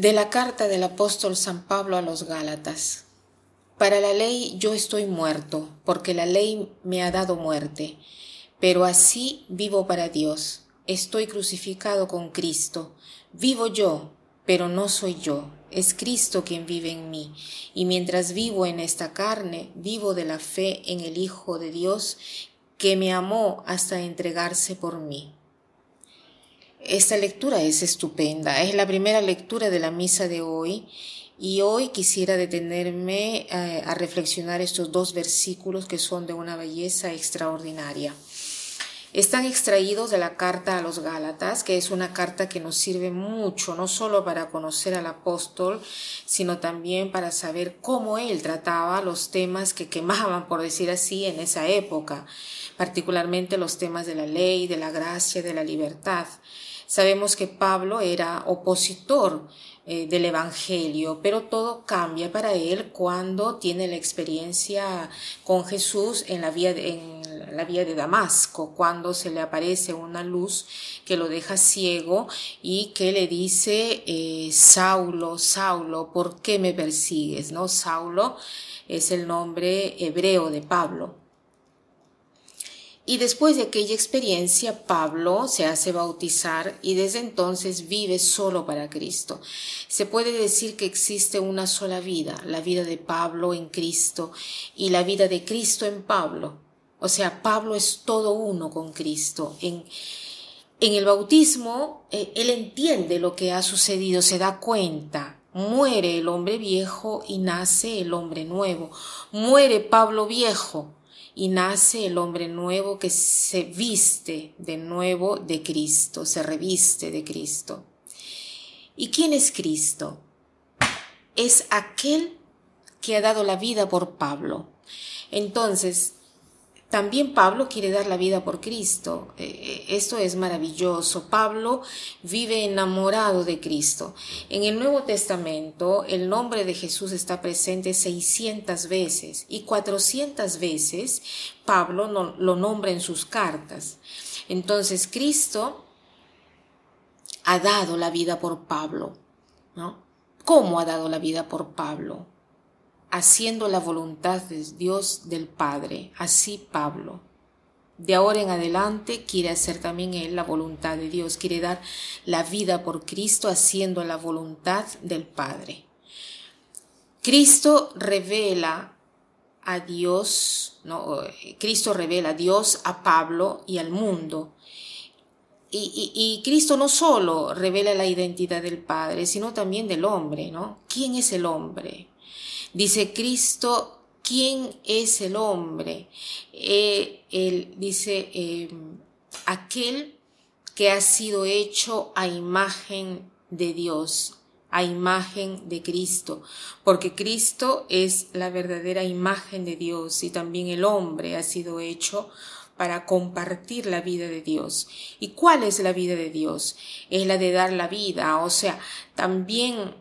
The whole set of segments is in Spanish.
De la carta del apóstol San Pablo a los Gálatas. Para la ley yo estoy muerto, porque la ley me ha dado muerte, pero así vivo para Dios. Estoy crucificado con Cristo. Vivo yo, pero no soy yo, es Cristo quien vive en mí. Y mientras vivo en esta carne, vivo de la fe en el Hijo de Dios, que me amó hasta entregarse por mí. Esta lectura es estupenda, es la primera lectura de la misa de hoy y hoy quisiera detenerme eh, a reflexionar estos dos versículos que son de una belleza extraordinaria. Están extraídos de la carta a los Gálatas, que es una carta que nos sirve mucho, no solo para conocer al apóstol, sino también para saber cómo él trataba los temas que quemaban, por decir así, en esa época, particularmente los temas de la ley, de la gracia, de la libertad. Sabemos que Pablo era opositor eh, del Evangelio, pero todo cambia para él cuando tiene la experiencia con Jesús en la vía en la vía de Damasco, cuando se le aparece una luz que lo deja ciego y que le dice, eh, Saulo, Saulo, ¿por qué me persigues? ¿No? Saulo es el nombre hebreo de Pablo. Y después de aquella experiencia, Pablo se hace bautizar y desde entonces vive solo para Cristo. Se puede decir que existe una sola vida, la vida de Pablo en Cristo y la vida de Cristo en Pablo. O sea, Pablo es todo uno con Cristo. En, en el bautismo, eh, él entiende lo que ha sucedido, se da cuenta, muere el hombre viejo y nace el hombre nuevo. Muere Pablo viejo y nace el hombre nuevo que se viste de nuevo de Cristo, se reviste de Cristo. ¿Y quién es Cristo? Es aquel que ha dado la vida por Pablo. Entonces, también Pablo quiere dar la vida por Cristo. Eh, eh, esto es maravilloso. Pablo vive enamorado de Cristo. En el Nuevo Testamento el nombre de Jesús está presente 600 veces y 400 veces Pablo lo nombra en sus cartas. Entonces Cristo ha dado la vida por Pablo. ¿no? ¿Cómo ha dado la vida por Pablo? Haciendo la voluntad de Dios del Padre. Así Pablo. De ahora en adelante quiere hacer también él la voluntad de Dios, quiere dar la vida por Cristo haciendo la voluntad del Padre. Cristo revela a Dios, ¿no? Cristo revela a Dios a Pablo y al mundo. Y, Cristo no solo revela la identidad del Padre, sino también del hombre, ¿no? ¿Quién es el hombre? Dice Cristo, ¿quién es el hombre? Eh, él dice, em, aquel que ha sido hecho a imagen de Dios, a imagen de Cristo, porque Cristo es la verdadera imagen de Dios y también el hombre ha sido hecho para compartir la vida de Dios. ¿Y cuál es la vida de Dios? Es la de dar la vida, o sea, también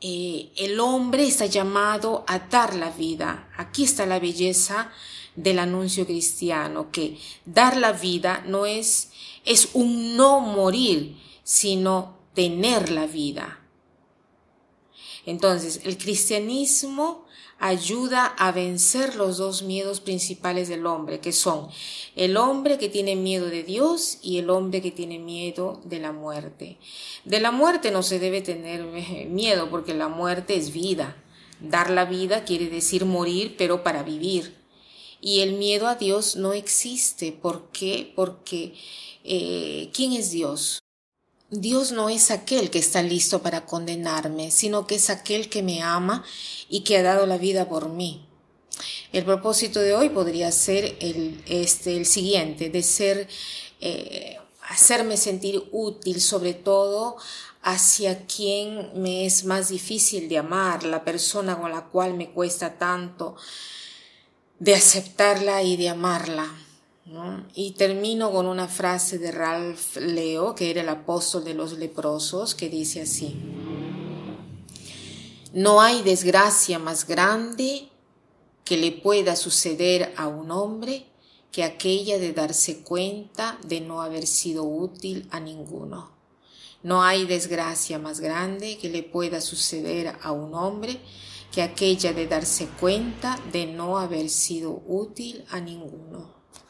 eh, el hombre está llamado a dar la vida. Aquí está la belleza del anuncio cristiano, que dar la vida no es, es un no morir, sino tener la vida. Entonces, el cristianismo ayuda a vencer los dos miedos principales del hombre, que son el hombre que tiene miedo de Dios y el hombre que tiene miedo de la muerte. De la muerte no se debe tener eh, miedo porque la muerte es vida. Dar la vida quiere decir morir, pero para vivir. Y el miedo a Dios no existe. ¿Por qué? Porque eh, ¿quién es Dios? Dios no es aquel que está listo para condenarme, sino que es aquel que me ama y que ha dado la vida por mí. El propósito de hoy podría ser el, este, el siguiente, de ser, eh, hacerme sentir útil, sobre todo hacia quien me es más difícil de amar, la persona con la cual me cuesta tanto de aceptarla y de amarla. Y termino con una frase de Ralph Leo, que era el apóstol de los leprosos, que dice así, no hay desgracia más grande que le pueda suceder a un hombre que aquella de darse cuenta de no haber sido útil a ninguno. No hay desgracia más grande que le pueda suceder a un hombre que aquella de darse cuenta de no haber sido útil a ninguno.